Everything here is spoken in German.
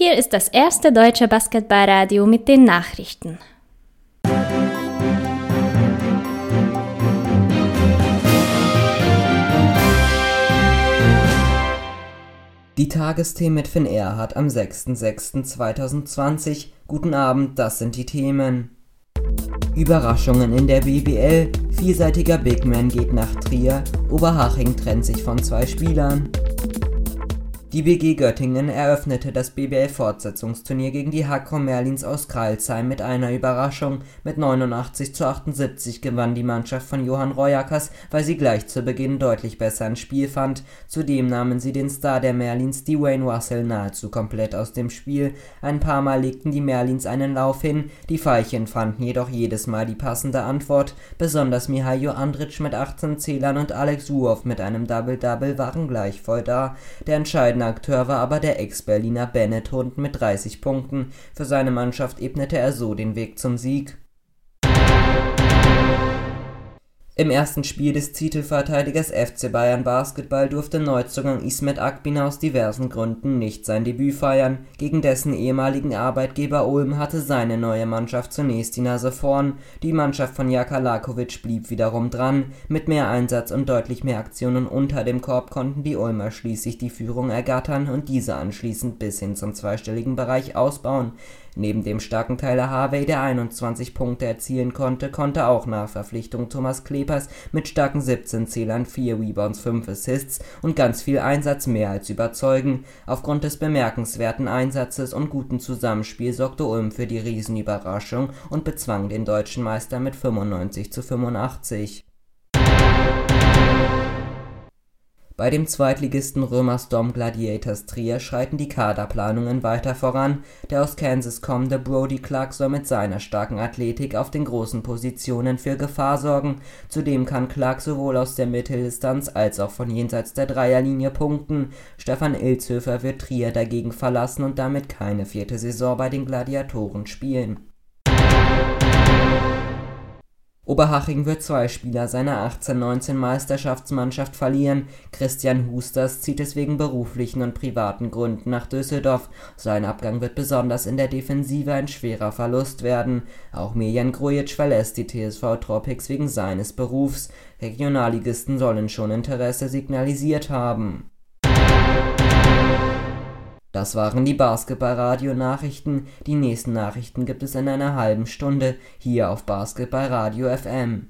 Hier ist das erste deutsche Basketballradio mit den Nachrichten. Die Tagesthemen mit Finn Erhardt am 06.06.2020. Guten Abend, das sind die Themen. Überraschungen in der BBL. Vielseitiger Bigman geht nach Trier. Oberhaching trennt sich von zwei Spielern. Die BG Göttingen eröffnete das BBL-Fortsetzungsturnier gegen die Hakro Merlins aus Crailsheim mit einer Überraschung. Mit 89 zu 78 gewann die Mannschaft von Johann Royakas, weil sie gleich zu Beginn deutlich besser ins Spiel fand. Zudem nahmen sie den Star der Merlins, Dwayne Russell, nahezu komplett aus dem Spiel. Ein paar Mal legten die Merlins einen Lauf hin, die Veilchen fanden jedoch jedes Mal die passende Antwort. Besonders Mihailo Andric mit 18 Zählern und Alex Suow mit einem Double-Double waren gleich voll da. Der entscheidende entscheidender Akteur war aber der Ex-Berliner Bennett Hund mit 30 Punkten. Für seine Mannschaft ebnete er so den Weg zum Sieg Im ersten Spiel des Titelverteidigers FC Bayern Basketball durfte Neuzugang Ismet Akbina aus diversen Gründen nicht sein Debüt feiern. Gegen dessen ehemaligen Arbeitgeber Ulm hatte seine neue Mannschaft zunächst die Nase vorn. Die Mannschaft von Jaka Lakovic blieb wiederum dran. Mit mehr Einsatz und deutlich mehr Aktionen unter dem Korb konnten die Ulmer schließlich die Führung ergattern und diese anschließend bis hin zum zweistelligen Bereich ausbauen. Neben dem starken Tyler Harvey, der 21 Punkte erzielen konnte, konnte auch nach Verpflichtung Thomas Klepers mit starken 17 Zählern, 4 Rebounds, 5 Assists und ganz viel Einsatz mehr als überzeugen. Aufgrund des bemerkenswerten Einsatzes und guten Zusammenspiels sorgte Ulm für die Riesenüberraschung und bezwang den deutschen Meister mit 95 zu 85. Bei dem Zweitligisten Römersdom Gladiators Trier schreiten die Kaderplanungen weiter voran, der aus Kansas kommende Brody Clark soll mit seiner starken Athletik auf den großen Positionen für Gefahr sorgen, zudem kann Clark sowohl aus der Mitteldistanz als auch von jenseits der Dreierlinie punkten. Stefan Ilzhöfer wird Trier dagegen verlassen und damit keine vierte Saison bei den Gladiatoren spielen Oberhaching wird zwei Spieler seiner 18/19 verlieren. Christian Husters zieht es wegen beruflichen und privaten Gründen nach Düsseldorf. Sein Abgang wird besonders in der Defensive ein schwerer Verlust werden. Auch Miljan Grujic verlässt die TSV Tropics wegen seines Berufs. Regionalligisten sollen schon Interesse signalisiert haben das waren die Basketballradio-Nachrichten. Die nächsten Nachrichten gibt es in einer halben Stunde hier auf Basketballradio FM.